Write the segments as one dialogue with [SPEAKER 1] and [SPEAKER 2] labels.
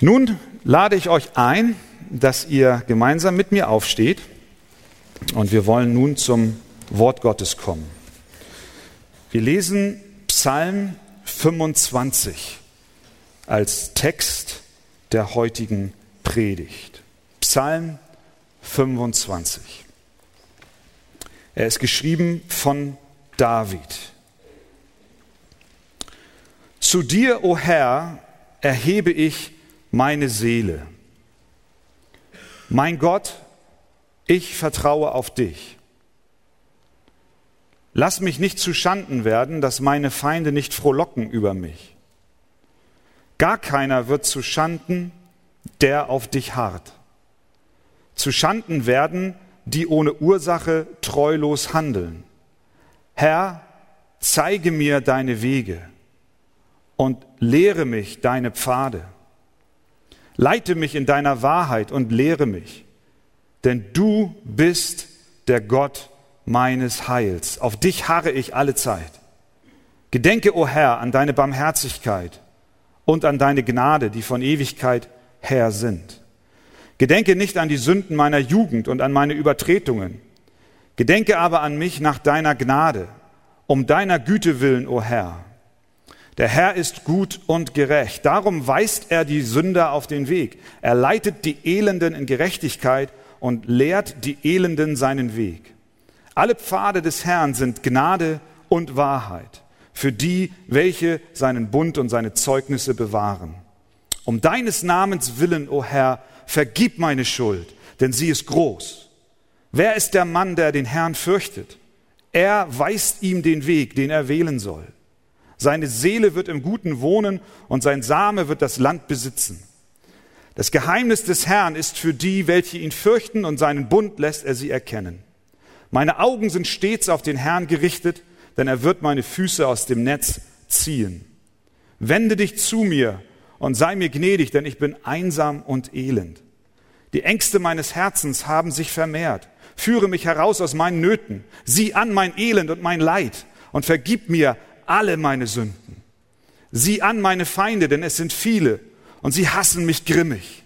[SPEAKER 1] Nun lade ich euch ein, dass ihr gemeinsam mit mir aufsteht und wir wollen nun zum Wort Gottes kommen. Wir lesen Psalm 25 als Text der heutigen Predigt. Psalm 25. Er ist geschrieben von David. Zu dir, o Herr, erhebe ich meine Seele. Mein Gott, ich vertraue auf dich. Lass mich nicht zu Schanden werden, dass meine Feinde nicht frohlocken über mich. Gar keiner wird zu Schanden, der auf dich harrt. Zu Schanden werden, die ohne Ursache treulos handeln. Herr, zeige mir deine Wege und lehre mich deine Pfade. Leite mich in deiner Wahrheit und lehre mich, denn du bist der Gott meines Heils. Auf dich harre ich alle Zeit. Gedenke, o oh Herr, an deine Barmherzigkeit und an deine Gnade, die von Ewigkeit her sind. Gedenke nicht an die Sünden meiner Jugend und an meine Übertretungen. Gedenke aber an mich nach deiner Gnade, um deiner Güte willen, o oh Herr. Der Herr ist gut und gerecht. Darum weist er die Sünder auf den Weg. Er leitet die Elenden in Gerechtigkeit und lehrt die Elenden seinen Weg. Alle Pfade des Herrn sind Gnade und Wahrheit für die, welche seinen Bund und seine Zeugnisse bewahren. Um deines Namens willen, o Herr, vergib meine Schuld, denn sie ist groß. Wer ist der Mann, der den Herrn fürchtet? Er weist ihm den Weg, den er wählen soll. Seine Seele wird im Guten wohnen und sein Same wird das Land besitzen. Das Geheimnis des Herrn ist für die, welche ihn fürchten, und seinen Bund lässt er sie erkennen. Meine Augen sind stets auf den Herrn gerichtet, denn er wird meine Füße aus dem Netz ziehen. Wende dich zu mir und sei mir gnädig, denn ich bin einsam und elend. Die Ängste meines Herzens haben sich vermehrt. Führe mich heraus aus meinen Nöten. Sieh an mein Elend und mein Leid und vergib mir alle meine Sünden. Sieh an meine Feinde, denn es sind viele und sie hassen mich grimmig.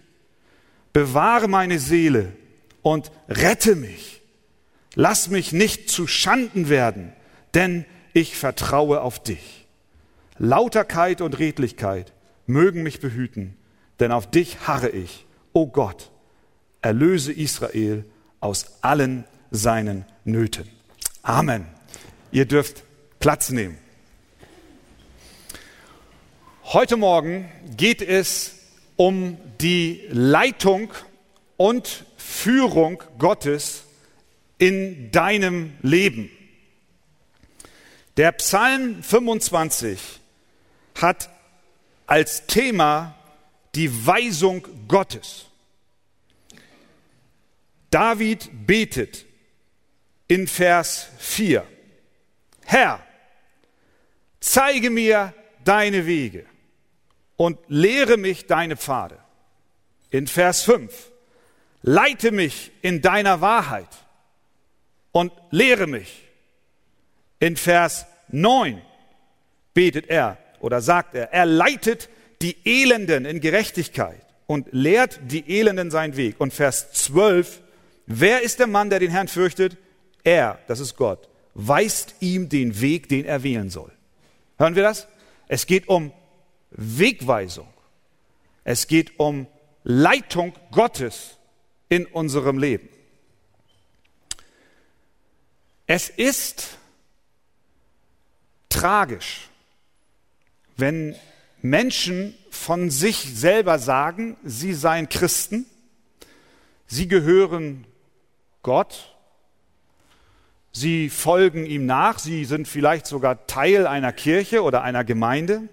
[SPEAKER 1] Bewahre meine Seele und rette mich. Lass mich nicht zu Schanden werden, denn ich vertraue auf dich. Lauterkeit und Redlichkeit mögen mich behüten, denn auf dich harre ich, o Gott, erlöse Israel aus allen seinen Nöten. Amen. Ihr dürft Platz nehmen. Heute Morgen geht es um die Leitung und Führung Gottes in deinem Leben. Der Psalm 25 hat als Thema die Weisung Gottes. David betet in Vers 4, Herr, zeige mir deine Wege und lehre mich deine Pfade. In Vers 5, leite mich in deiner Wahrheit und lehre mich. In Vers 9 betet er oder sagt er, er leitet die Elenden in Gerechtigkeit und lehrt die Elenden seinen Weg. Und Vers 12, wer ist der Mann, der den Herrn fürchtet? Er, das ist Gott, weist ihm den Weg, den er wählen soll. Hören wir das? Es geht um Wegweisung. Es geht um Leitung Gottes in unserem Leben. Es ist tragisch, wenn Menschen von sich selber sagen, sie seien Christen, sie gehören Gott, sie folgen ihm nach, sie sind vielleicht sogar Teil einer Kirche oder einer Gemeinde,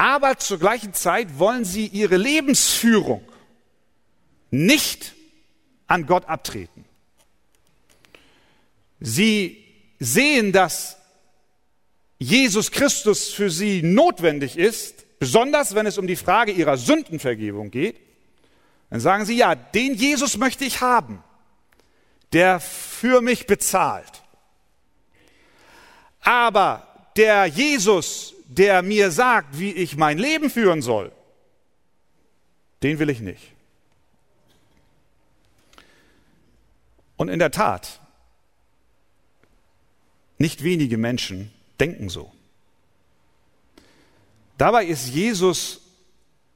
[SPEAKER 1] aber zur gleichen Zeit wollen sie ihre Lebensführung nicht an Gott abtreten. Sie sehen, dass Jesus Christus für sie notwendig ist, besonders wenn es um die Frage ihrer Sündenvergebung geht. Dann sagen sie, ja, den Jesus möchte ich haben, der für mich bezahlt. Aber der Jesus, der mir sagt, wie ich mein Leben führen soll, den will ich nicht. Und in der Tat, nicht wenige Menschen denken so. Dabei ist Jesus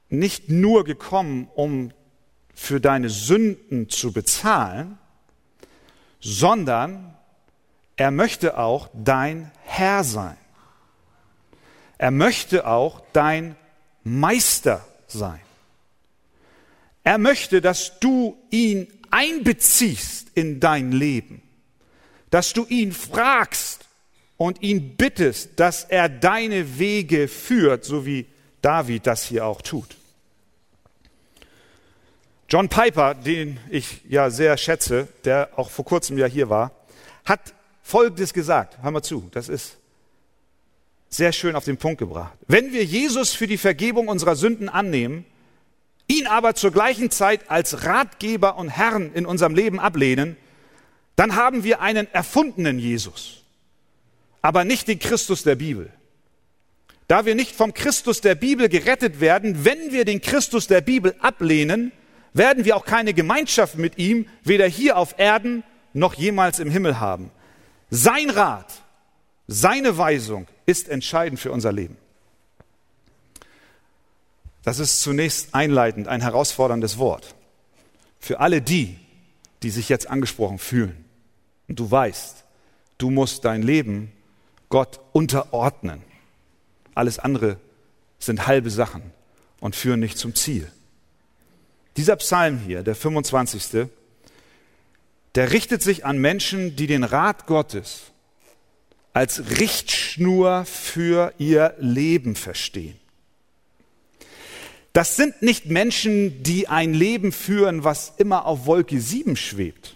[SPEAKER 1] nicht nur gekommen, um für deine Sünden zu bezahlen, sondern er möchte auch dein Herr sein. Er möchte auch dein Meister sein. Er möchte, dass du ihn einbeziehst in dein Leben, dass du ihn fragst und ihn bittest, dass er deine Wege führt, so wie David das hier auch tut. John Piper, den ich ja sehr schätze, der auch vor kurzem ja hier war, hat Folgendes gesagt. Hör mal zu, das ist sehr schön auf den Punkt gebracht. Wenn wir Jesus für die Vergebung unserer Sünden annehmen, ihn aber zur gleichen Zeit als Ratgeber und Herrn in unserem Leben ablehnen, dann haben wir einen erfundenen Jesus, aber nicht den Christus der Bibel. Da wir nicht vom Christus der Bibel gerettet werden, wenn wir den Christus der Bibel ablehnen, werden wir auch keine Gemeinschaft mit ihm, weder hier auf Erden noch jemals im Himmel haben. Sein Rat, seine Weisung ist entscheidend für unser Leben. Das ist zunächst einleitend ein herausforderndes Wort. Für alle die, die sich jetzt angesprochen fühlen. Und du weißt, du musst dein Leben Gott unterordnen. Alles andere sind halbe Sachen und führen nicht zum Ziel. Dieser Psalm hier, der 25., der richtet sich an Menschen, die den Rat Gottes als Richtschnur für ihr Leben verstehen. Das sind nicht Menschen, die ein Leben führen, was immer auf Wolke 7 schwebt.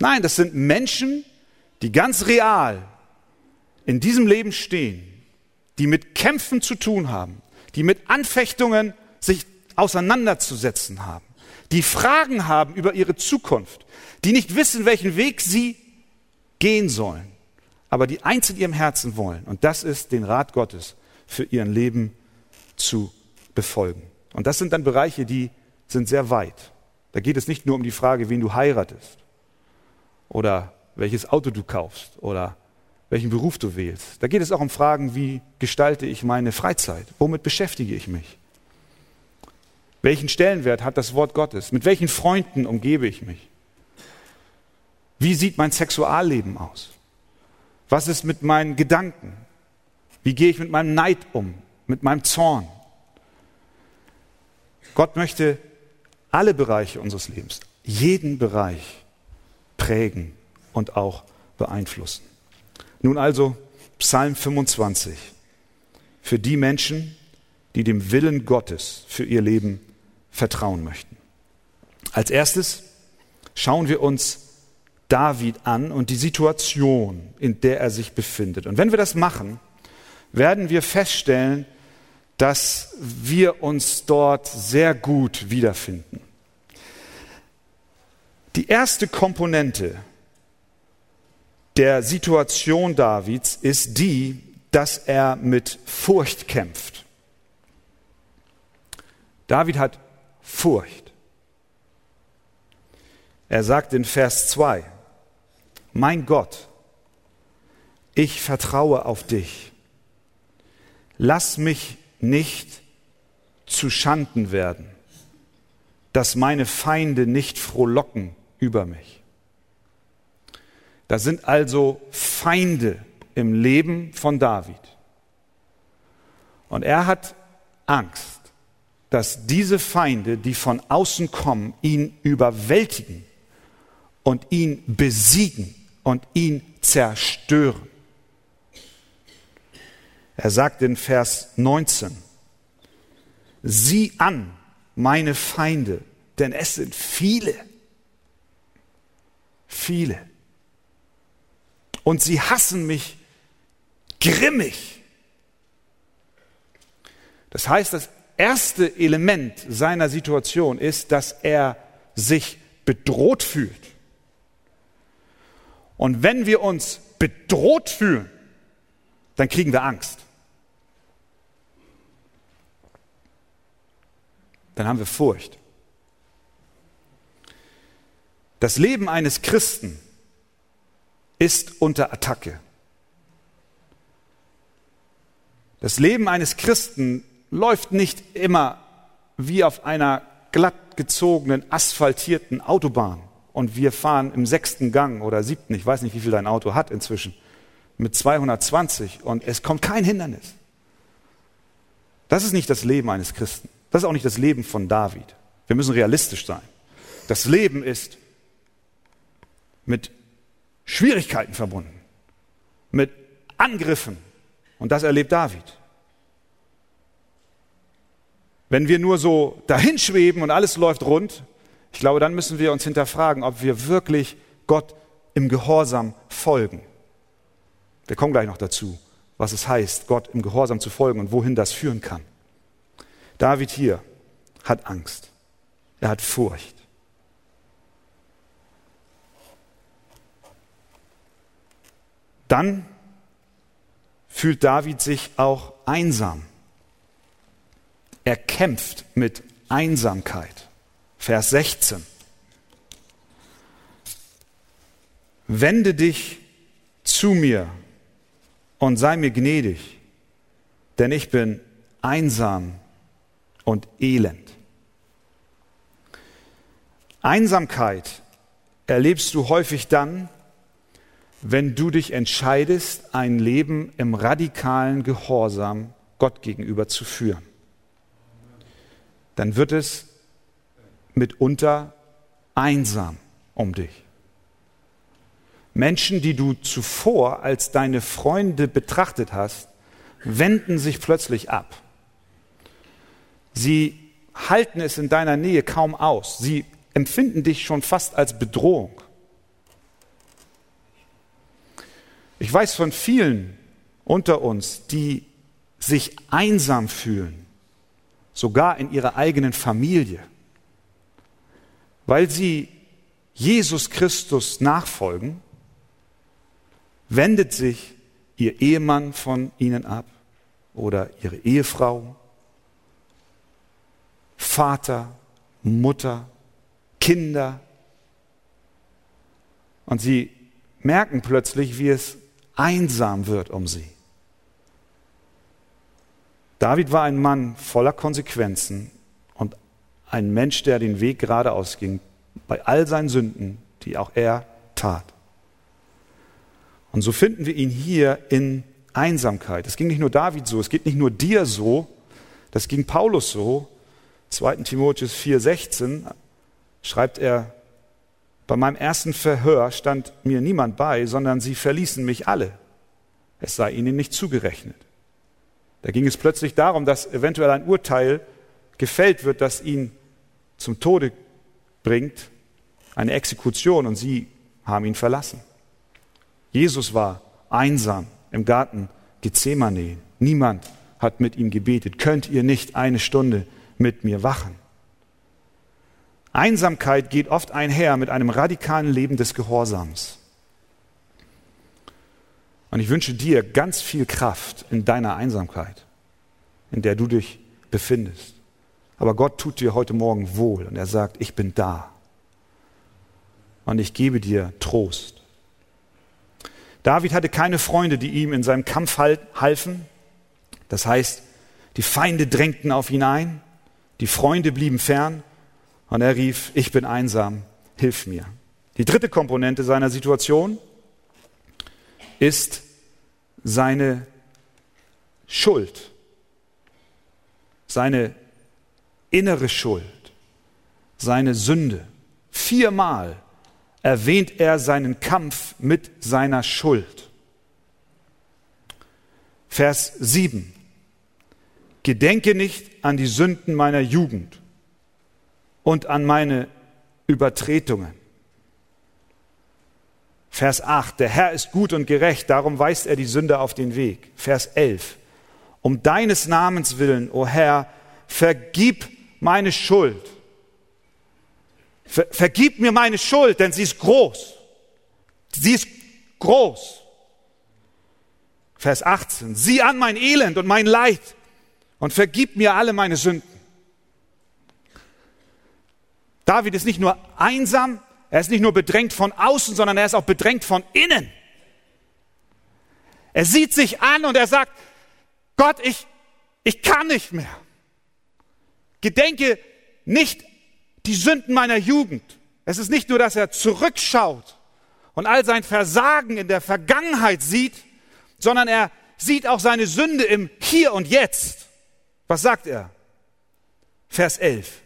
[SPEAKER 1] Nein, das sind Menschen, die ganz real in diesem Leben stehen, die mit Kämpfen zu tun haben, die mit Anfechtungen sich auseinanderzusetzen haben, die Fragen haben über ihre Zukunft, die nicht wissen, welchen Weg sie gehen sollen, aber die eins in ihrem Herzen wollen. Und das ist den Rat Gottes für ihr Leben zu befolgen. Und das sind dann Bereiche, die sind sehr weit. Da geht es nicht nur um die Frage, wen du heiratest oder welches Auto du kaufst oder welchen Beruf du wählst. Da geht es auch um Fragen, wie gestalte ich meine Freizeit? Womit beschäftige ich mich? Welchen Stellenwert hat das Wort Gottes? Mit welchen Freunden umgebe ich mich? Wie sieht mein Sexualleben aus? Was ist mit meinen Gedanken? Wie gehe ich mit meinem Neid um? Mit meinem Zorn? Gott möchte alle Bereiche unseres Lebens, jeden Bereich prägen und auch beeinflussen. Nun also Psalm 25 für die Menschen, die dem Willen Gottes für ihr Leben vertrauen möchten. Als erstes schauen wir uns David an und die Situation, in der er sich befindet. Und wenn wir das machen, werden wir feststellen, dass wir uns dort sehr gut wiederfinden. Die erste Komponente der Situation Davids ist die, dass er mit Furcht kämpft. David hat Furcht. Er sagt in Vers 2, mein Gott, ich vertraue auf dich. Lass mich nicht zu Schanden werden, dass meine Feinde nicht frohlocken über mich. Da sind also Feinde im Leben von David. Und er hat Angst, dass diese Feinde, die von außen kommen, ihn überwältigen und ihn besiegen und ihn zerstören. Er sagt in Vers 19, sieh an meine Feinde, denn es sind viele, viele. Und sie hassen mich grimmig. Das heißt, das erste Element seiner Situation ist, dass er sich bedroht fühlt. Und wenn wir uns bedroht fühlen, dann kriegen wir Angst. dann haben wir Furcht. Das Leben eines Christen ist unter Attacke. Das Leben eines Christen läuft nicht immer wie auf einer glatt gezogenen, asphaltierten Autobahn und wir fahren im sechsten Gang oder siebten, ich weiß nicht, wie viel dein Auto hat inzwischen, mit 220 und es kommt kein Hindernis. Das ist nicht das Leben eines Christen. Das ist auch nicht das Leben von David. Wir müssen realistisch sein. Das Leben ist mit Schwierigkeiten verbunden, mit Angriffen. Und das erlebt David. Wenn wir nur so dahinschweben und alles läuft rund, ich glaube, dann müssen wir uns hinterfragen, ob wir wirklich Gott im Gehorsam folgen. Wir kommen gleich noch dazu, was es heißt, Gott im Gehorsam zu folgen und wohin das führen kann. David hier hat Angst. Er hat Furcht. Dann fühlt David sich auch einsam. Er kämpft mit Einsamkeit. Vers 16. Wende dich zu mir und sei mir gnädig, denn ich bin einsam und elend. Einsamkeit erlebst du häufig dann, wenn du dich entscheidest, ein Leben im radikalen Gehorsam Gott gegenüber zu führen. Dann wird es mitunter einsam um dich. Menschen, die du zuvor als deine Freunde betrachtet hast, wenden sich plötzlich ab. Sie halten es in deiner Nähe kaum aus. Sie empfinden dich schon fast als Bedrohung. Ich weiß von vielen unter uns, die sich einsam fühlen, sogar in ihrer eigenen Familie, weil sie Jesus Christus nachfolgen, wendet sich ihr Ehemann von ihnen ab oder ihre Ehefrau, Vater, Mutter, Kinder. Und sie merken plötzlich, wie es einsam wird um sie. David war ein Mann voller Konsequenzen ein Mensch, der den Weg geradeaus ging, bei all seinen Sünden, die auch er tat. Und so finden wir ihn hier in Einsamkeit. Es ging nicht nur David so, es geht nicht nur dir so, das ging Paulus so. 2. Timotheus 4,16 schreibt er, bei meinem ersten Verhör stand mir niemand bei, sondern sie verließen mich alle. Es sei ihnen nicht zugerechnet. Da ging es plötzlich darum, dass eventuell ein Urteil gefällt wird, das ihn zum Tode bringt, eine Exekution, und sie haben ihn verlassen. Jesus war einsam im Garten Gethsemane. Niemand hat mit ihm gebetet. Könnt ihr nicht eine Stunde mit mir wachen? Einsamkeit geht oft einher mit einem radikalen Leben des Gehorsams. Und ich wünsche dir ganz viel Kraft in deiner Einsamkeit, in der du dich befindest. Aber Gott tut dir heute Morgen wohl und er sagt, ich bin da. Und ich gebe dir Trost. David hatte keine Freunde, die ihm in seinem Kampf halfen. Das heißt, die Feinde drängten auf ihn ein, die Freunde blieben fern und er rief, ich bin einsam, hilf mir. Die dritte Komponente seiner Situation ist seine Schuld, seine innere Schuld, seine Sünde. Viermal erwähnt er seinen Kampf mit seiner Schuld. Vers 7. Gedenke nicht an die Sünden meiner Jugend und an meine Übertretungen. Vers 8, der Herr ist gut und gerecht, darum weist er die Sünde auf den Weg. Vers 11, um deines Namens willen, o Herr, vergib meine Schuld. Ver, vergib mir meine Schuld, denn sie ist groß. Sie ist groß. Vers 18, sieh an mein Elend und mein Leid und vergib mir alle meine Sünden. David ist nicht nur einsam, er ist nicht nur bedrängt von außen, sondern er ist auch bedrängt von innen. Er sieht sich an und er sagt, Gott, ich, ich kann nicht mehr. Gedenke nicht die Sünden meiner Jugend. Es ist nicht nur, dass er zurückschaut und all sein Versagen in der Vergangenheit sieht, sondern er sieht auch seine Sünde im Hier und Jetzt. Was sagt er? Vers 11.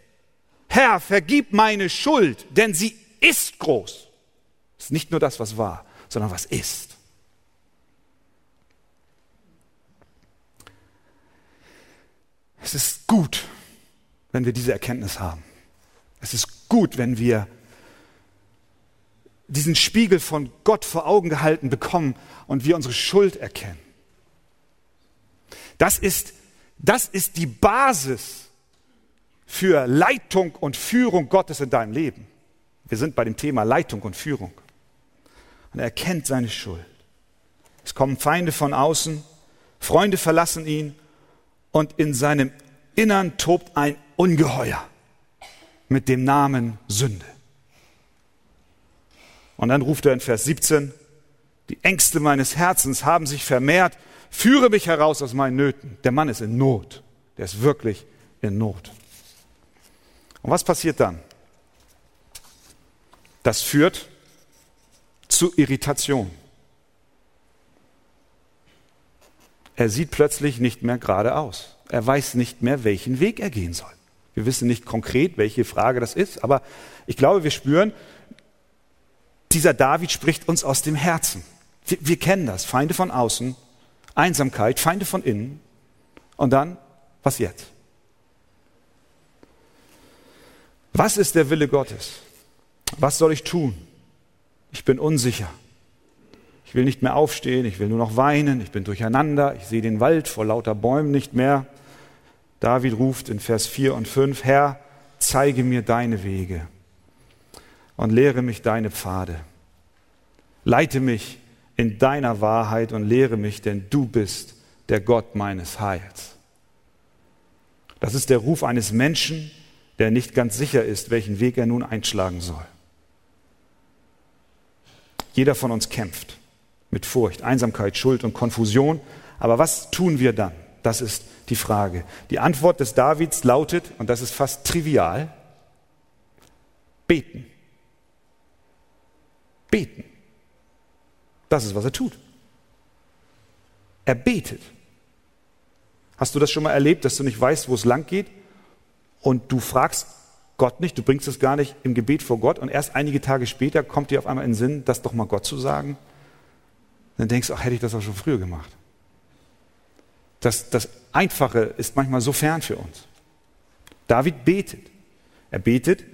[SPEAKER 1] Herr, vergib meine Schuld, denn sie ist groß. Es ist nicht nur das, was war, sondern was ist. Es ist gut, wenn wir diese Erkenntnis haben. Es ist gut, wenn wir diesen Spiegel von Gott vor Augen gehalten bekommen und wir unsere Schuld erkennen. Das ist, das ist die Basis für Leitung und Führung Gottes in deinem Leben. Wir sind bei dem Thema Leitung und Führung. Und er erkennt seine Schuld. Es kommen Feinde von außen, Freunde verlassen ihn und in seinem Innern tobt ein Ungeheuer mit dem Namen Sünde. Und dann ruft er in Vers 17, die Ängste meines Herzens haben sich vermehrt, führe mich heraus aus meinen Nöten. Der Mann ist in Not, der ist wirklich in Not. Und was passiert dann? Das führt zu Irritation. Er sieht plötzlich nicht mehr geradeaus. Er weiß nicht mehr, welchen Weg er gehen soll. Wir wissen nicht konkret, welche Frage das ist, aber ich glaube, wir spüren, dieser David spricht uns aus dem Herzen. Wir, wir kennen das. Feinde von außen, Einsamkeit, Feinde von innen. Und dann, was jetzt? Was ist der Wille Gottes? Was soll ich tun? Ich bin unsicher. Ich will nicht mehr aufstehen, ich will nur noch weinen, ich bin durcheinander, ich sehe den Wald vor lauter Bäumen nicht mehr. David ruft in Vers 4 und 5, Herr, zeige mir deine Wege und lehre mich deine Pfade. Leite mich in deiner Wahrheit und lehre mich, denn du bist der Gott meines Heils. Das ist der Ruf eines Menschen, der nicht ganz sicher ist, welchen Weg er nun einschlagen soll. Jeder von uns kämpft mit Furcht, Einsamkeit, Schuld und Konfusion. Aber was tun wir dann? Das ist die Frage. Die Antwort des Davids lautet, und das ist fast trivial, beten. Beten. Das ist, was er tut. Er betet. Hast du das schon mal erlebt, dass du nicht weißt, wo es lang geht und du fragst Gott nicht, du bringst es gar nicht im Gebet vor Gott und erst einige Tage später kommt dir auf einmal in den Sinn, das doch mal Gott zu sagen? Dann denkst du, ach, hätte ich das auch schon früher gemacht. Das, das Einfache ist manchmal so fern für uns. David betet. Er betet,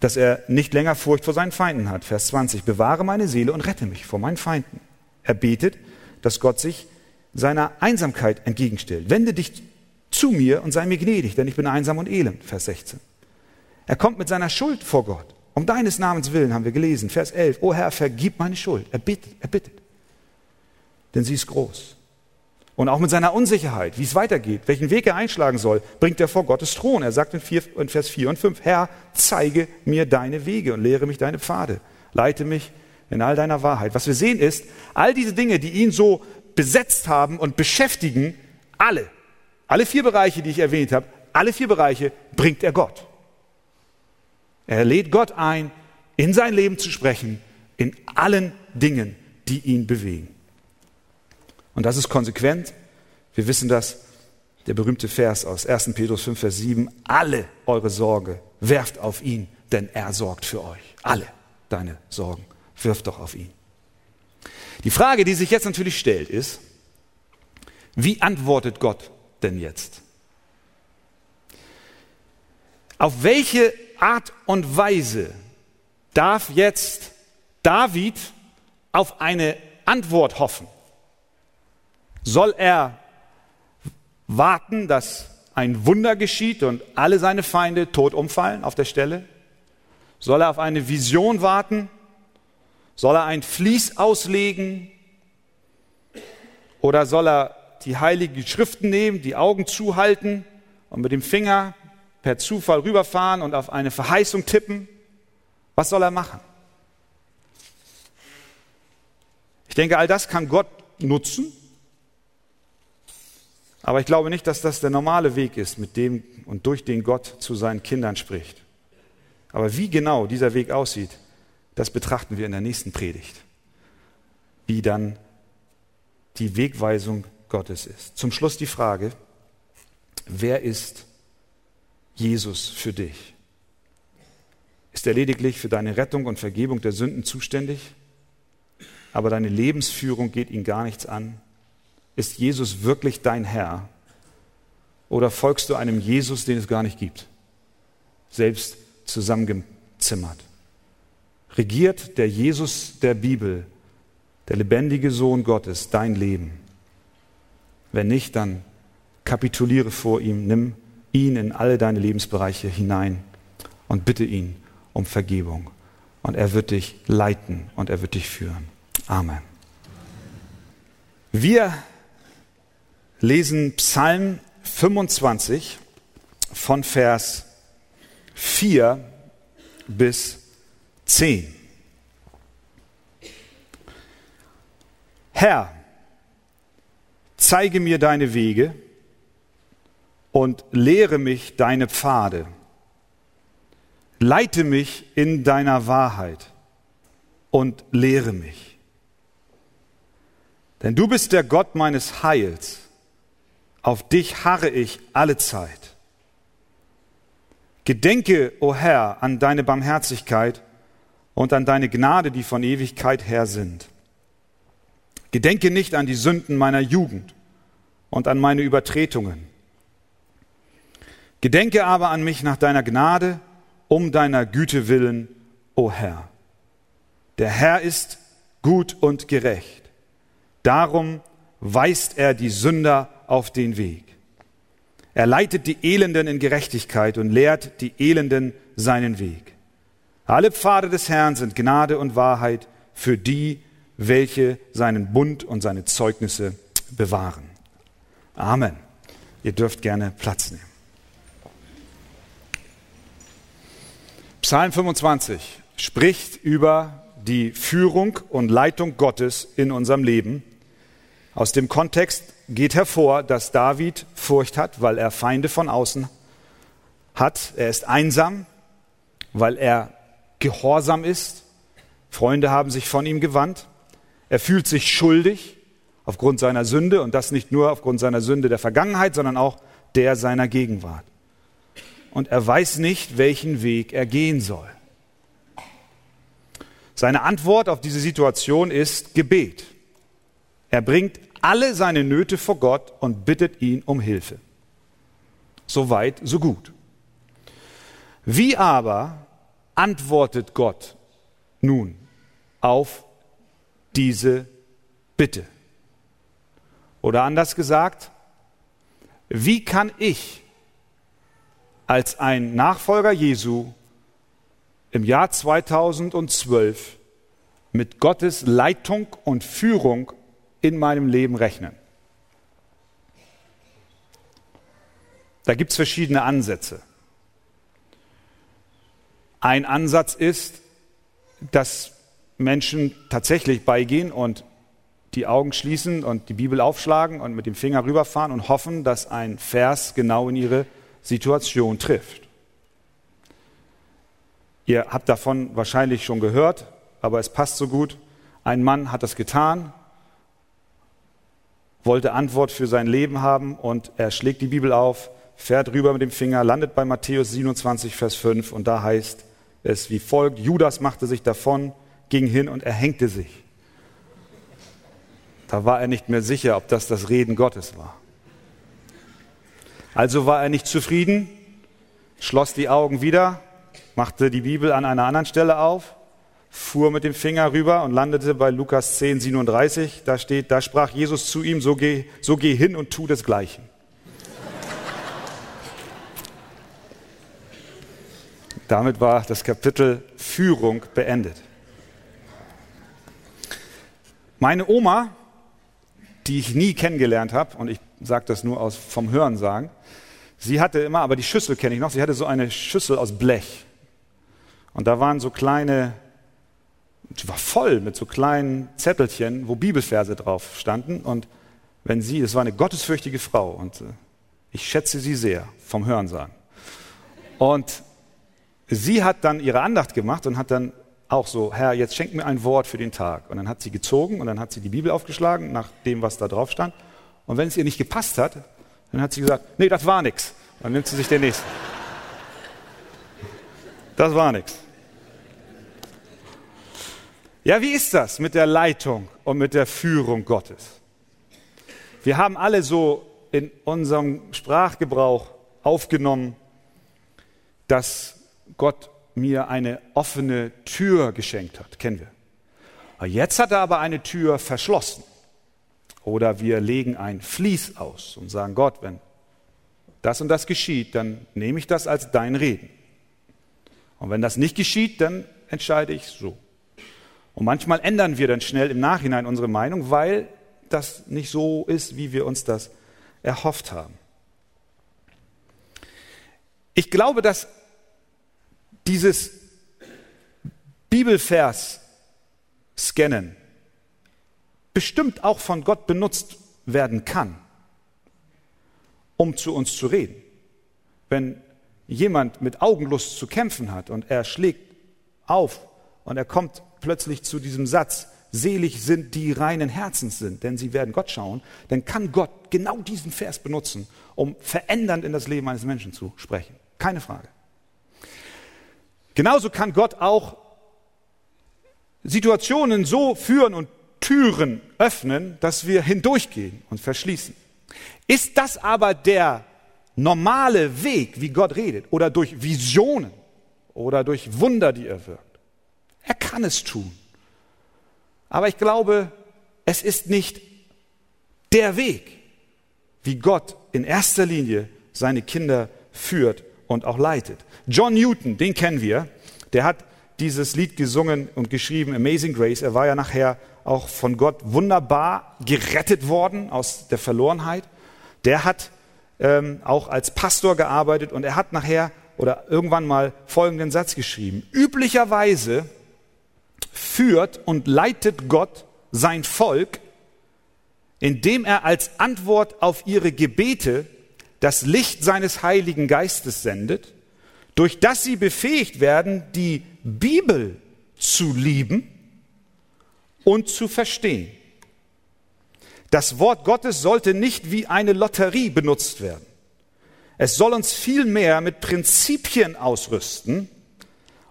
[SPEAKER 1] dass er nicht länger Furcht vor seinen Feinden hat. Vers 20. Bewahre meine Seele und rette mich vor meinen Feinden. Er betet, dass Gott sich seiner Einsamkeit entgegenstellt. Wende dich zu mir und sei mir gnädig, denn ich bin einsam und elend. Vers 16. Er kommt mit seiner Schuld vor Gott. Um deines Namens willen haben wir gelesen. Vers 11. O Herr, vergib meine Schuld. Er bittet, er bittet. Denn sie ist groß. Und auch mit seiner Unsicherheit, wie es weitergeht, welchen Weg er einschlagen soll, bringt er vor Gottes Thron. Er sagt in, vier, in Vers 4 und 5, Herr, zeige mir deine Wege und lehre mich deine Pfade. Leite mich in all deiner Wahrheit. Was wir sehen ist, all diese Dinge, die ihn so besetzt haben und beschäftigen, alle, alle vier Bereiche, die ich erwähnt habe, alle vier Bereiche bringt er Gott. Er lädt Gott ein, in sein Leben zu sprechen, in allen Dingen, die ihn bewegen. Und das ist konsequent. Wir wissen das, der berühmte Vers aus 1. Petrus 5, Vers 7. Alle eure Sorge werft auf ihn, denn er sorgt für euch. Alle deine Sorgen wirft doch auf ihn. Die Frage, die sich jetzt natürlich stellt, ist, wie antwortet Gott denn jetzt? Auf welche Art und Weise darf jetzt David auf eine Antwort hoffen? Soll er warten, dass ein Wunder geschieht und alle seine Feinde tot umfallen auf der Stelle? Soll er auf eine Vision warten? Soll er ein Vlies auslegen? Oder soll er die heiligen Schriften nehmen, die Augen zuhalten und mit dem Finger per Zufall rüberfahren und auf eine Verheißung tippen? Was soll er machen? Ich denke, all das kann Gott nutzen, aber ich glaube nicht, dass das der normale Weg ist, mit dem und durch den Gott zu seinen Kindern spricht. Aber wie genau dieser Weg aussieht, das betrachten wir in der nächsten Predigt. Wie dann die Wegweisung Gottes ist. Zum Schluss die Frage, wer ist Jesus für dich? Ist er lediglich für deine Rettung und Vergebung der Sünden zuständig, aber deine Lebensführung geht ihn gar nichts an? Ist Jesus wirklich dein Herr? Oder folgst du einem Jesus, den es gar nicht gibt? Selbst zusammengezimmert. Regiert der Jesus der Bibel, der lebendige Sohn Gottes, dein Leben? Wenn nicht, dann kapituliere vor ihm, nimm ihn in alle deine Lebensbereiche hinein und bitte ihn um Vergebung. Und er wird dich leiten und er wird dich führen. Amen. Wir lesen Psalm 25 von Vers 4 bis 10. Herr, zeige mir deine Wege und lehre mich deine Pfade. Leite mich in deiner Wahrheit und lehre mich. Denn du bist der Gott meines Heils auf dich harre ich alle Zeit. Gedenke, o oh Herr, an deine Barmherzigkeit und an deine Gnade, die von Ewigkeit her sind. Gedenke nicht an die Sünden meiner Jugend und an meine Übertretungen. Gedenke aber an mich nach deiner Gnade, um deiner Güte willen, o oh Herr. Der Herr ist gut und gerecht. Darum weist er die Sünder auf den Weg. Er leitet die Elenden in Gerechtigkeit und lehrt die Elenden seinen Weg. Alle Pfade des Herrn sind Gnade und Wahrheit für die, welche seinen Bund und seine Zeugnisse bewahren. Amen. Ihr dürft gerne Platz nehmen. Psalm 25 spricht über die Führung und Leitung Gottes in unserem Leben. Aus dem Kontext geht hervor, dass David Furcht hat, weil er Feinde von außen hat. Er ist einsam, weil er gehorsam ist. Freunde haben sich von ihm gewandt. Er fühlt sich schuldig aufgrund seiner Sünde und das nicht nur aufgrund seiner Sünde der Vergangenheit, sondern auch der seiner Gegenwart. Und er weiß nicht, welchen Weg er gehen soll. Seine Antwort auf diese Situation ist Gebet. Er bringt alle seine Nöte vor Gott und bittet ihn um Hilfe. So weit, so gut. Wie aber antwortet Gott nun auf diese Bitte? Oder anders gesagt, wie kann ich als ein Nachfolger Jesu im Jahr 2012 mit Gottes Leitung und Führung in meinem Leben rechnen. Da gibt es verschiedene Ansätze. Ein Ansatz ist, dass Menschen tatsächlich beigehen und die Augen schließen und die Bibel aufschlagen und mit dem Finger rüberfahren und hoffen, dass ein Vers genau in ihre Situation trifft. Ihr habt davon wahrscheinlich schon gehört, aber es passt so gut. Ein Mann hat das getan wollte Antwort für sein Leben haben und er schlägt die Bibel auf, fährt rüber mit dem Finger, landet bei Matthäus 27, Vers 5 und da heißt es wie folgt, Judas machte sich davon, ging hin und erhängte sich. Da war er nicht mehr sicher, ob das das Reden Gottes war. Also war er nicht zufrieden, schloss die Augen wieder, machte die Bibel an einer anderen Stelle auf fuhr mit dem Finger rüber und landete bei Lukas 10, 37. Da steht, da sprach Jesus zu ihm, so geh, so geh hin und tu desgleichen. Damit war das Kapitel Führung beendet. Meine Oma, die ich nie kennengelernt habe, und ich sage das nur aus vom Hören sagen, Sie hatte immer, aber die Schüssel kenne ich noch, sie hatte so eine Schüssel aus Blech. Und da waren so kleine, die war voll mit so kleinen Zettelchen, wo Bibelverse drauf standen. Und wenn sie, es war eine gottesfürchtige Frau und äh, ich schätze sie sehr vom Hörensagen. Und sie hat dann ihre Andacht gemacht und hat dann auch so, Herr, jetzt schenk mir ein Wort für den Tag. Und dann hat sie gezogen und dann hat sie die Bibel aufgeschlagen nach dem, was da drauf stand. Und wenn es ihr nicht gepasst hat, dann hat sie gesagt, nee, das war nix. Dann nimmt sie sich den nächsten. Das war nix. Ja, wie ist das mit der Leitung und mit der Führung Gottes? Wir haben alle so in unserem Sprachgebrauch aufgenommen, dass Gott mir eine offene Tür geschenkt hat. Kennen wir. Jetzt hat er aber eine Tür verschlossen. Oder wir legen ein Fließ aus und sagen, Gott, wenn das und das geschieht, dann nehme ich das als dein Reden. Und wenn das nicht geschieht, dann entscheide ich so. Und manchmal ändern wir dann schnell im Nachhinein unsere Meinung, weil das nicht so ist, wie wir uns das erhofft haben. Ich glaube, dass dieses Bibelvers scannen bestimmt auch von Gott benutzt werden kann, um zu uns zu reden. Wenn jemand mit Augenlust zu kämpfen hat und er schlägt auf und er kommt plötzlich zu diesem Satz, selig sind die reinen Herzens sind, denn sie werden Gott schauen, dann kann Gott genau diesen Vers benutzen, um verändernd in das Leben eines Menschen zu sprechen. Keine Frage. Genauso kann Gott auch Situationen so führen und Türen öffnen, dass wir hindurchgehen und verschließen. Ist das aber der normale Weg, wie Gott redet, oder durch Visionen oder durch Wunder, die er wirkt? Er kann es tun. Aber ich glaube, es ist nicht der Weg, wie Gott in erster Linie seine Kinder führt und auch leitet. John Newton, den kennen wir, der hat dieses Lied gesungen und geschrieben, Amazing Grace. Er war ja nachher auch von Gott wunderbar gerettet worden aus der Verlorenheit. Der hat ähm, auch als Pastor gearbeitet und er hat nachher oder irgendwann mal folgenden Satz geschrieben. Üblicherweise führt und leitet Gott sein Volk, indem er als Antwort auf ihre Gebete das Licht seines Heiligen Geistes sendet, durch das sie befähigt werden, die Bibel zu lieben und zu verstehen. Das Wort Gottes sollte nicht wie eine Lotterie benutzt werden. Es soll uns vielmehr mit Prinzipien ausrüsten,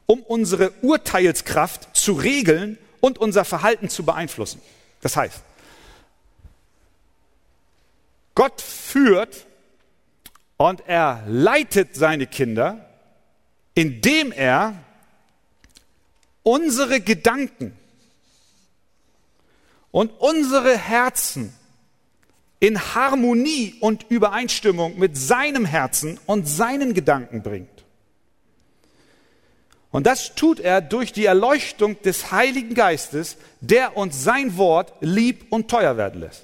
[SPEAKER 1] um unsere Urteilskraft zu regeln und unser Verhalten zu beeinflussen. Das heißt, Gott führt und er leitet seine Kinder, indem er unsere Gedanken und unsere Herzen in Harmonie und Übereinstimmung mit seinem Herzen und seinen Gedanken bringt. Und das tut er durch die Erleuchtung des Heiligen Geistes, der uns sein Wort lieb und teuer werden lässt.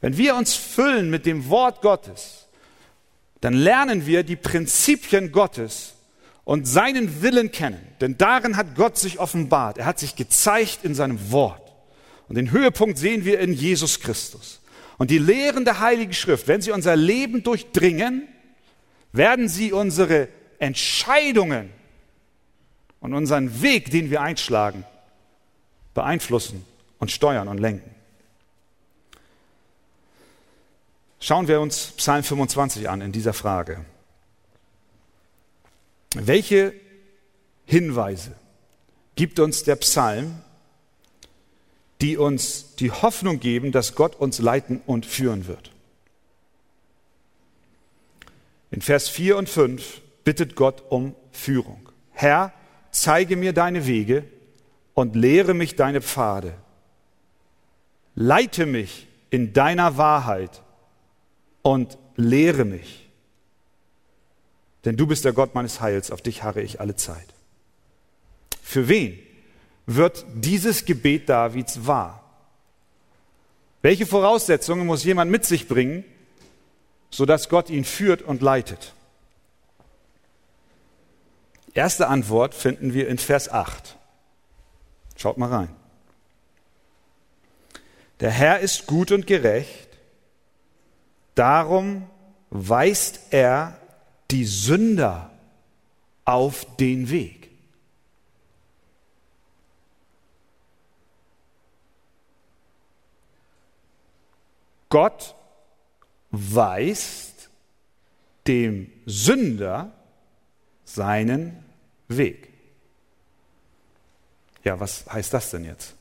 [SPEAKER 1] Wenn wir uns füllen mit dem Wort Gottes, dann lernen wir die Prinzipien Gottes und seinen Willen kennen. Denn darin hat Gott sich offenbart. Er hat sich gezeigt in seinem Wort. Und den Höhepunkt sehen wir in Jesus Christus. Und die Lehren der Heiligen Schrift, wenn sie unser Leben durchdringen, werden sie unsere Entscheidungen und unseren Weg, den wir einschlagen, beeinflussen und steuern und lenken. Schauen wir uns Psalm 25 an in dieser Frage. Welche Hinweise gibt uns der Psalm die uns die Hoffnung geben, dass Gott uns leiten und führen wird. In Vers 4 und 5 bittet Gott um Führung. Herr, zeige mir deine Wege und lehre mich deine Pfade. Leite mich in deiner Wahrheit und lehre mich. Denn du bist der Gott meines Heils, auf dich harre ich alle Zeit. Für wen wird dieses Gebet Davids wahr? Welche Voraussetzungen muss jemand mit sich bringen, sodass Gott ihn führt und leitet? Erste Antwort finden wir in Vers 8. Schaut mal rein. Der Herr ist gut und gerecht, darum weist er die Sünder auf den Weg. Gott weist dem Sünder seinen Weg. Ja, was heißt das denn jetzt?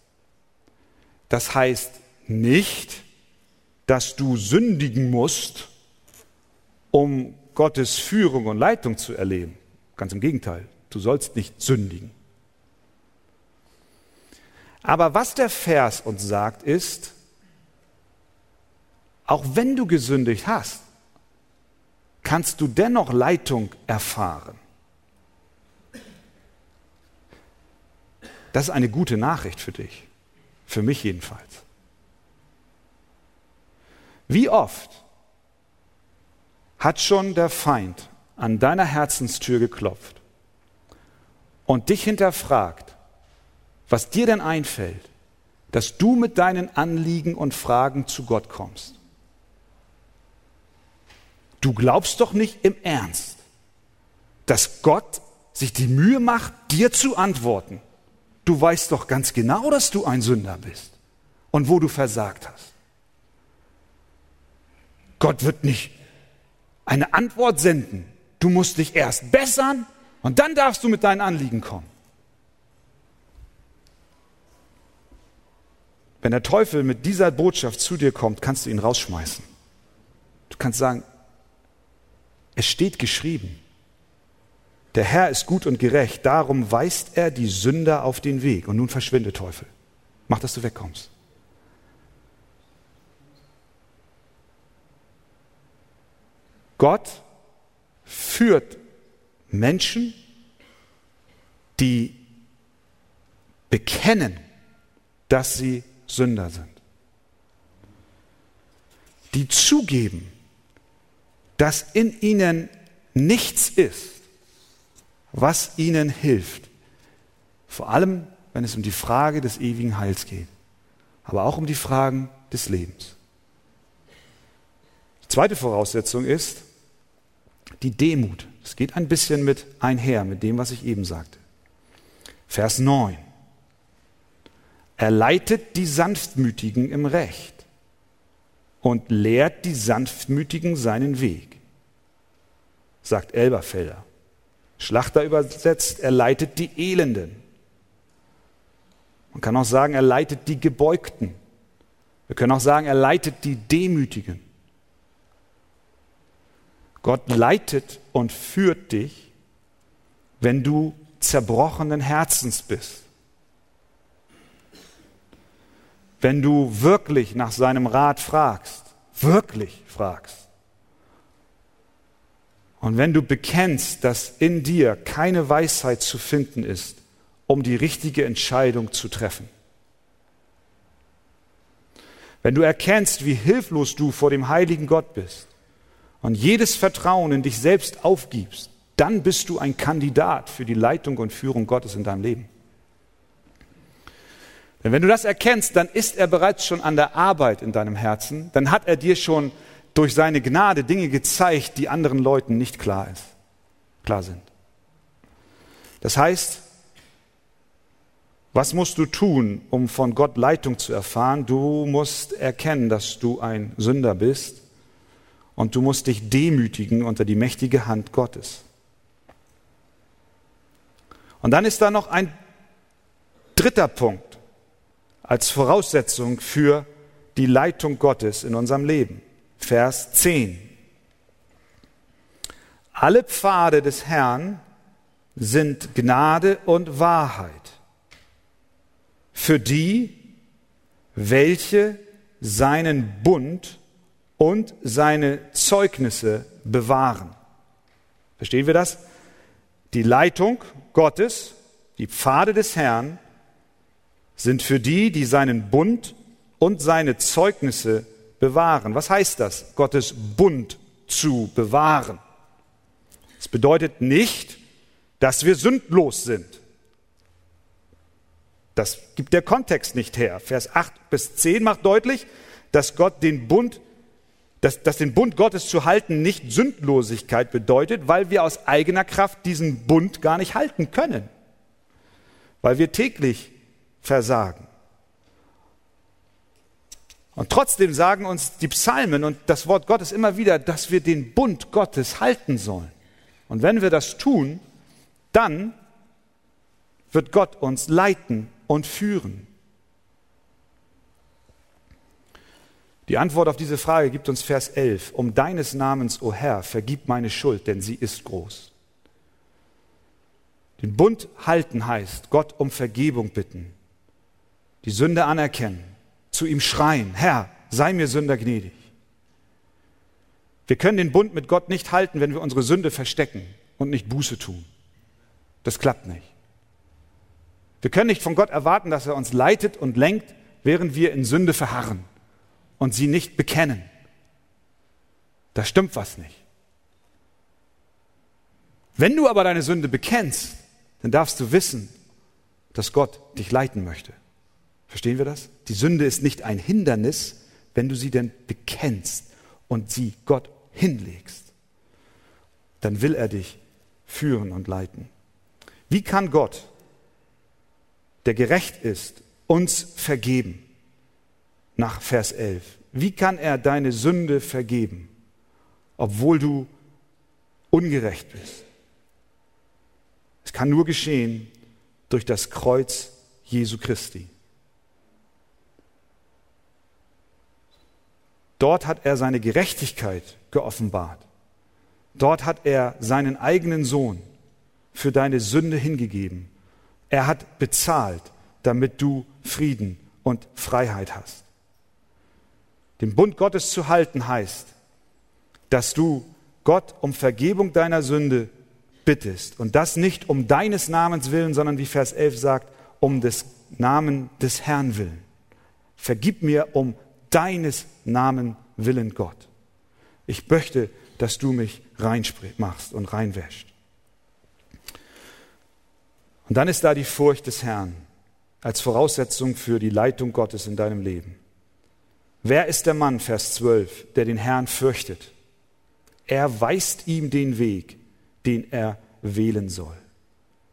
[SPEAKER 1] Das heißt nicht, dass du sündigen musst, um Gottes Führung und Leitung zu erleben. Ganz im Gegenteil, du sollst nicht sündigen. Aber was der Vers uns sagt, ist, auch wenn du gesündigt hast, kannst du dennoch Leitung erfahren. Das ist eine gute Nachricht für dich, für mich jedenfalls. Wie oft hat schon der Feind an deiner Herzenstür geklopft und dich hinterfragt, was dir denn einfällt, dass du mit deinen Anliegen und Fragen zu Gott kommst. Du glaubst doch nicht im Ernst, dass Gott sich die Mühe macht, dir zu antworten. Du weißt doch ganz genau, dass du ein Sünder bist und wo du versagt hast. Gott wird nicht eine Antwort senden. Du musst dich erst bessern und dann darfst du mit deinen Anliegen kommen. Wenn der Teufel mit dieser Botschaft zu dir kommt, kannst du ihn rausschmeißen. Du kannst sagen, es steht geschrieben. Der Herr ist gut und gerecht, darum weist er die Sünder auf den Weg. Und nun verschwinde, Teufel. Mach, dass du wegkommst. Gott führt Menschen, die bekennen, dass sie Sünder sind. Die zugeben, dass in ihnen nichts ist, was ihnen hilft. Vor allem, wenn es um die Frage des ewigen Heils geht, aber auch um die Fragen des Lebens. Die zweite Voraussetzung ist die Demut. Es geht ein bisschen mit einher mit dem, was ich eben sagte. Vers 9. Er leitet die Sanftmütigen im Recht und lehrt die Sanftmütigen seinen Weg, sagt Elberfelder. Schlachter übersetzt, er leitet die Elenden. Man kann auch sagen, er leitet die Gebeugten. Wir können auch sagen, er leitet die Demütigen. Gott leitet und führt dich, wenn du zerbrochenen Herzens bist wenn du wirklich nach seinem Rat fragst, wirklich fragst. Und wenn du bekennst, dass in dir keine Weisheit zu finden ist, um die richtige Entscheidung zu treffen. Wenn du erkennst, wie hilflos du vor dem heiligen Gott bist und jedes Vertrauen in dich selbst aufgibst, dann bist du ein Kandidat für die Leitung und Führung Gottes in deinem Leben. Denn wenn du das erkennst, dann ist er bereits schon an der Arbeit in deinem Herzen, dann hat er dir schon durch seine Gnade Dinge gezeigt, die anderen Leuten nicht klar ist, klar sind. Das heißt, was musst du tun, um von Gott Leitung zu erfahren? Du musst erkennen, dass du ein Sünder bist und du musst dich demütigen unter die mächtige Hand Gottes. Und dann ist da noch ein dritter Punkt als Voraussetzung für die Leitung Gottes in unserem Leben. Vers 10. Alle Pfade des Herrn sind Gnade und Wahrheit für die, welche seinen Bund und seine Zeugnisse bewahren. Verstehen wir das? Die Leitung Gottes, die Pfade des Herrn sind für die, die seinen Bund und seine Zeugnisse bewahren. Was heißt das? Gottes Bund zu bewahren. Es bedeutet nicht, dass wir sündlos sind. Das gibt der Kontext nicht her. Vers 8 bis 10 macht deutlich, dass Gott den Bund, dass, dass den Bund Gottes zu halten nicht Sündlosigkeit bedeutet, weil wir aus eigener Kraft diesen Bund gar nicht halten können. Weil wir täglich versagen. Und trotzdem sagen uns die Psalmen und das Wort Gottes immer wieder, dass wir den Bund Gottes halten sollen. Und wenn wir das tun, dann wird Gott uns leiten und führen. Die Antwort auf diese Frage gibt uns Vers 11. Um deines Namens, o Herr, vergib meine Schuld, denn sie ist groß. Den Bund halten heißt, Gott um Vergebung bitten, die Sünde anerkennen, zu ihm schreien, Herr, sei mir Sünder gnädig. Wir können den Bund mit Gott nicht halten, wenn wir unsere Sünde verstecken und nicht Buße tun. Das klappt nicht. Wir können nicht von Gott erwarten, dass er uns leitet und lenkt, während wir in Sünde verharren und sie nicht bekennen. Da stimmt was nicht. Wenn du aber deine Sünde bekennst, dann darfst du wissen, dass Gott dich leiten möchte. Verstehen wir das? Die Sünde ist nicht ein Hindernis, wenn du sie denn bekennst und sie Gott hinlegst. Dann will er dich führen und leiten. Wie kann Gott, der gerecht ist, uns vergeben? Nach Vers 11. Wie kann er deine Sünde vergeben, obwohl du ungerecht bist? Es kann nur geschehen durch das Kreuz Jesu Christi. Dort hat er seine Gerechtigkeit geoffenbart. Dort hat er seinen eigenen Sohn für deine Sünde hingegeben. Er hat bezahlt, damit du Frieden und Freiheit hast. Den Bund Gottes zu halten heißt, dass du Gott um Vergebung deiner Sünde bittest. Und das nicht um deines Namens willen, sondern wie Vers 11 sagt, um des Namen des Herrn willen. Vergib mir um deines Namen willen, Gott. Ich möchte, dass du mich rein machst und reinwäscht. Und dann ist da die Furcht des Herrn als Voraussetzung für die Leitung Gottes in deinem Leben. Wer ist der Mann, Vers 12, der den Herrn fürchtet? Er weist ihm den Weg, den er wählen soll.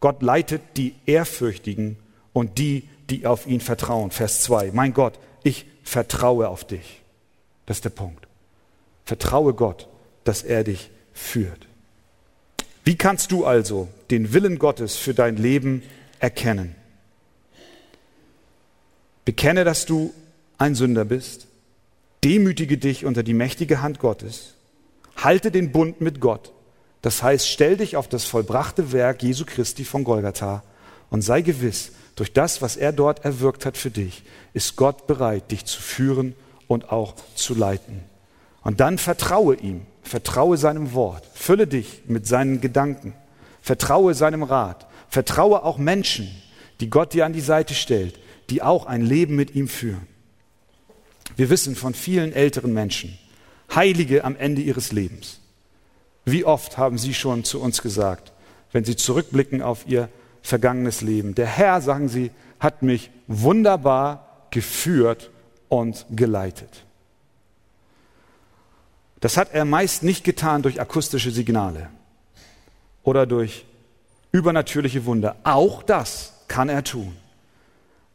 [SPEAKER 1] Gott leitet die Ehrfürchtigen und die, die auf ihn vertrauen. Vers 2. Mein Gott, ich vertraue auf dich. Das ist der Punkt. Vertraue Gott, dass er dich führt. Wie kannst du also den Willen Gottes für dein Leben erkennen? Bekenne, dass du ein Sünder bist. Demütige dich unter die mächtige Hand Gottes. Halte den Bund mit Gott. Das heißt, stell dich auf das vollbrachte Werk Jesu Christi von Golgatha und sei gewiss, durch das, was er dort erwirkt hat für dich, ist Gott bereit, dich zu führen und auch zu leiten. Und dann vertraue ihm, vertraue seinem Wort, fülle dich mit seinen Gedanken, vertraue seinem Rat, vertraue auch Menschen, die Gott dir an die Seite stellt, die auch ein Leben mit ihm führen. Wir wissen von vielen älteren Menschen, Heilige am Ende ihres Lebens. Wie oft haben sie schon zu uns gesagt, wenn sie zurückblicken auf ihr vergangenes Leben. Der Herr, sagen sie, hat mich wunderbar geführt und geleitet. Das hat er meist nicht getan durch akustische Signale oder durch übernatürliche Wunder. Auch das kann er tun.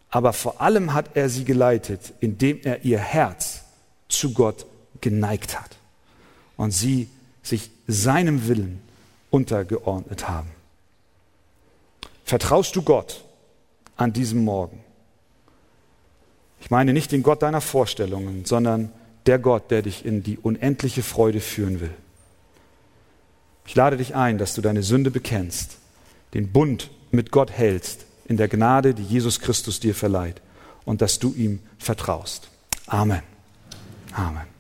[SPEAKER 1] Aber vor allem hat er sie geleitet, indem er ihr Herz zu Gott geneigt hat und sie sich seinem Willen untergeordnet haben. Vertraust du Gott an diesem Morgen? Ich meine nicht den Gott deiner Vorstellungen, sondern der Gott, der dich in die unendliche Freude führen will. Ich lade dich ein, dass du deine Sünde bekennst, den Bund mit Gott hältst, in der Gnade, die Jesus Christus dir verleiht, und dass du ihm vertraust. Amen. Amen.